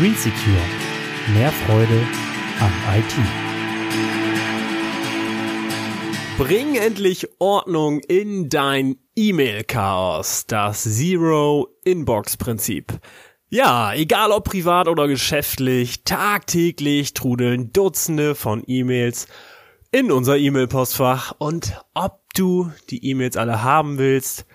Green Secure. Mehr Freude am IT. Bring endlich Ordnung in dein E-Mail-Chaos. Das Zero-Inbox-Prinzip. Ja, egal ob privat oder geschäftlich, tagtäglich trudeln Dutzende von E-Mails in unser E-Mail-Postfach und ob du die E-Mails alle haben willst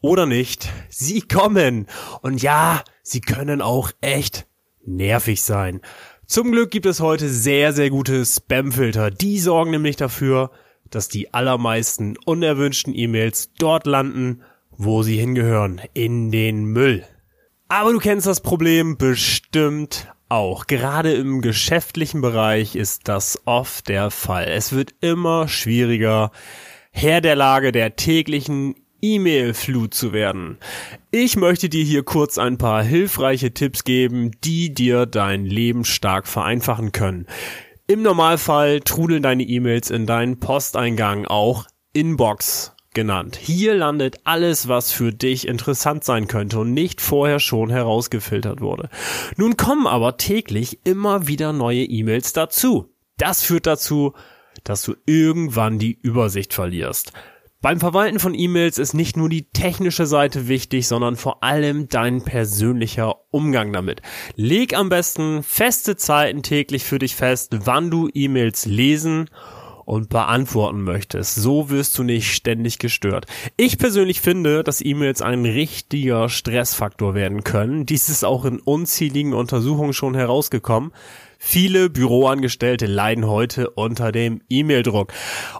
oder nicht, sie kommen. Und ja, sie können auch echt nervig sein. Zum Glück gibt es heute sehr, sehr gute Spam-Filter. Die sorgen nämlich dafür, dass die allermeisten unerwünschten E-Mails dort landen, wo sie hingehören, in den Müll. Aber du kennst das Problem bestimmt auch. Gerade im geschäftlichen Bereich ist das oft der Fall. Es wird immer schwieriger, Herr der Lage der täglichen E-Mail-Flut zu werden. Ich möchte dir hier kurz ein paar hilfreiche Tipps geben, die dir dein Leben stark vereinfachen können. Im Normalfall trudeln deine E-Mails in deinen Posteingang, auch Inbox genannt. Hier landet alles, was für dich interessant sein könnte und nicht vorher schon herausgefiltert wurde. Nun kommen aber täglich immer wieder neue E-Mails dazu. Das führt dazu, dass du irgendwann die Übersicht verlierst. Beim Verwalten von E-Mails ist nicht nur die technische Seite wichtig, sondern vor allem dein persönlicher Umgang damit. Leg am besten feste Zeiten täglich für dich fest, wann du E-Mails lesen und beantworten möchtest. So wirst du nicht ständig gestört. Ich persönlich finde, dass E-Mails ein richtiger Stressfaktor werden können. Dies ist auch in unzähligen Untersuchungen schon herausgekommen. Viele Büroangestellte leiden heute unter dem E-Mail-Druck.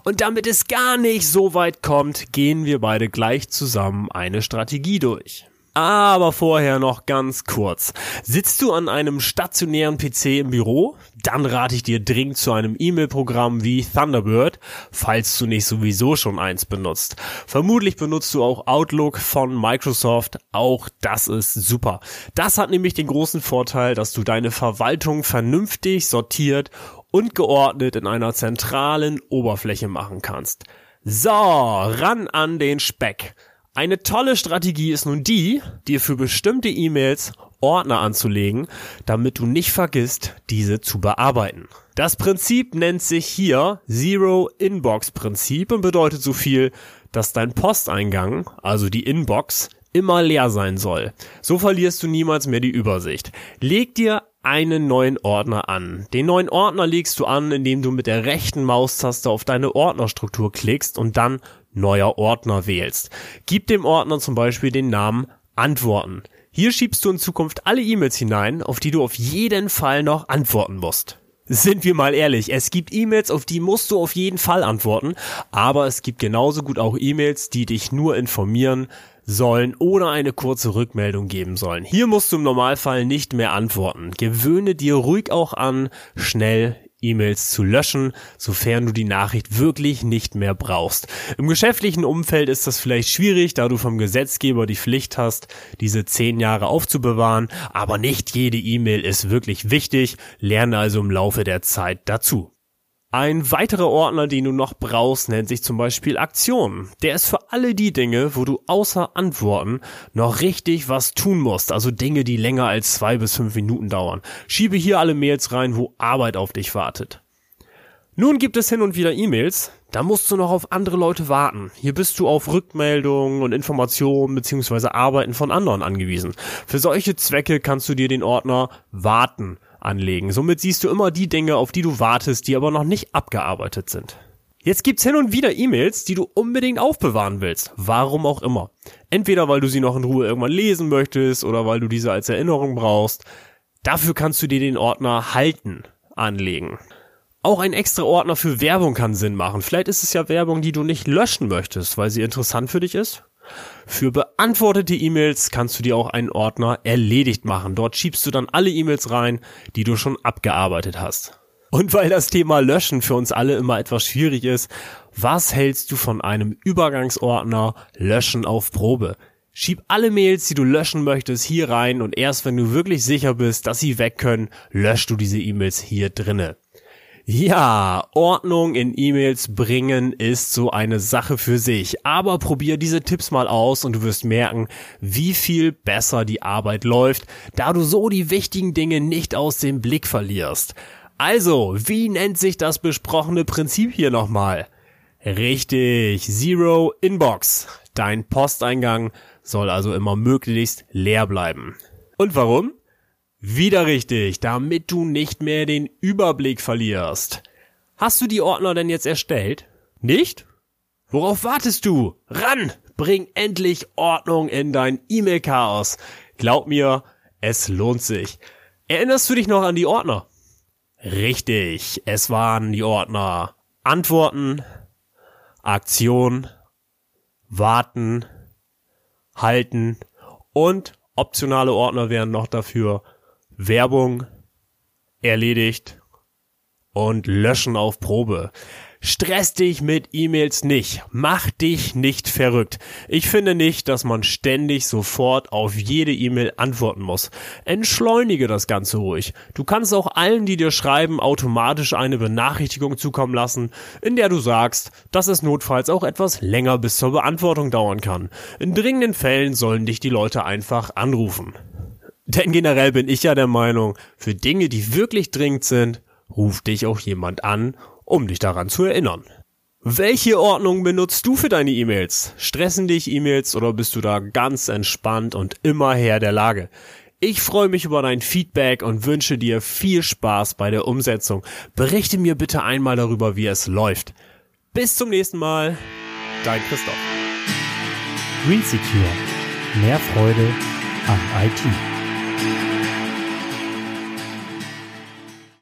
Und damit es gar nicht so weit kommt, gehen wir beide gleich zusammen eine Strategie durch. Aber vorher noch ganz kurz. Sitzt du an einem stationären PC im Büro? Dann rate ich dir dringend zu einem E-Mail-Programm wie Thunderbird, falls du nicht sowieso schon eins benutzt. Vermutlich benutzt du auch Outlook von Microsoft. Auch das ist super. Das hat nämlich den großen Vorteil, dass du deine Verwaltung vernünftig sortiert und geordnet in einer zentralen Oberfläche machen kannst. So, ran an den Speck. Eine tolle Strategie ist nun die, dir für bestimmte E-Mails Ordner anzulegen, damit du nicht vergisst, diese zu bearbeiten. Das Prinzip nennt sich hier Zero Inbox Prinzip und bedeutet so viel, dass dein Posteingang, also die Inbox, immer leer sein soll. So verlierst du niemals mehr die Übersicht. Leg dir einen neuen Ordner an. Den neuen Ordner legst du an, indem du mit der rechten Maustaste auf deine Ordnerstruktur klickst und dann neuer Ordner wählst. Gib dem Ordner zum Beispiel den Namen Antworten. Hier schiebst du in Zukunft alle E-Mails hinein, auf die du auf jeden Fall noch antworten musst. Sind wir mal ehrlich, es gibt E-Mails, auf die musst du auf jeden Fall antworten, aber es gibt genauso gut auch E-Mails, die dich nur informieren sollen oder eine kurze Rückmeldung geben sollen. Hier musst du im Normalfall nicht mehr antworten. Gewöhne dir ruhig auch an, schnell E-Mails zu löschen, sofern du die Nachricht wirklich nicht mehr brauchst. Im geschäftlichen Umfeld ist das vielleicht schwierig, da du vom Gesetzgeber die Pflicht hast, diese zehn Jahre aufzubewahren, aber nicht jede E-Mail ist wirklich wichtig, lerne also im Laufe der Zeit dazu. Ein weiterer Ordner, den du noch brauchst, nennt sich zum Beispiel Aktionen. Der ist für alle die Dinge, wo du außer Antworten noch richtig was tun musst, also Dinge, die länger als zwei bis fünf Minuten dauern. Schiebe hier alle Mails rein, wo Arbeit auf dich wartet. Nun gibt es hin und wieder E-Mails, da musst du noch auf andere Leute warten. Hier bist du auf Rückmeldungen und Informationen bzw. Arbeiten von anderen angewiesen. Für solche Zwecke kannst du dir den Ordner Warten anlegen. Somit siehst du immer die Dinge, auf die du wartest, die aber noch nicht abgearbeitet sind. Jetzt gibt's hin und wieder E-Mails, die du unbedingt aufbewahren willst. Warum auch immer. Entweder weil du sie noch in Ruhe irgendwann lesen möchtest oder weil du diese als Erinnerung brauchst. Dafür kannst du dir den Ordner Halten anlegen. Auch ein extra Ordner für Werbung kann Sinn machen. Vielleicht ist es ja Werbung, die du nicht löschen möchtest, weil sie interessant für dich ist. Für beantwortete E-Mails kannst du dir auch einen Ordner erledigt machen. Dort schiebst du dann alle E-Mails rein, die du schon abgearbeitet hast. Und weil das Thema Löschen für uns alle immer etwas schwierig ist, was hältst du von einem Übergangsordner Löschen auf Probe? Schieb alle Mails, die du löschen möchtest, hier rein und erst wenn du wirklich sicher bist, dass sie weg können, löschst du diese E-Mails hier drinne. Ja, Ordnung in E-Mails bringen ist so eine Sache für sich. Aber probier diese Tipps mal aus und du wirst merken, wie viel besser die Arbeit läuft, da du so die wichtigen Dinge nicht aus dem Blick verlierst. Also, wie nennt sich das besprochene Prinzip hier nochmal? Richtig, Zero Inbox. Dein Posteingang soll also immer möglichst leer bleiben. Und warum? Wieder richtig, damit du nicht mehr den Überblick verlierst. Hast du die Ordner denn jetzt erstellt? Nicht? Worauf wartest du? Ran! Bring endlich Ordnung in dein E-Mail-Chaos. Glaub mir, es lohnt sich. Erinnerst du dich noch an die Ordner? Richtig, es waren die Ordner Antworten, Aktion, Warten, Halten und optionale Ordner wären noch dafür Werbung erledigt und löschen auf Probe. Stress dich mit E-Mails nicht. Mach dich nicht verrückt. Ich finde nicht, dass man ständig sofort auf jede E-Mail antworten muss. Entschleunige das Ganze ruhig. Du kannst auch allen, die dir schreiben, automatisch eine Benachrichtigung zukommen lassen, in der du sagst, dass es notfalls auch etwas länger bis zur Beantwortung dauern kann. In dringenden Fällen sollen dich die Leute einfach anrufen. Denn generell bin ich ja der Meinung, für Dinge, die wirklich dringend sind, ruft dich auch jemand an, um dich daran zu erinnern. Welche Ordnung benutzt du für deine E-Mails? Stressen dich E-Mails oder bist du da ganz entspannt und immer Herr der Lage? Ich freue mich über dein Feedback und wünsche dir viel Spaß bei der Umsetzung. Berichte mir bitte einmal darüber, wie es läuft. Bis zum nächsten Mal. Dein Christoph. Green Secure. Mehr Freude an IT. thank you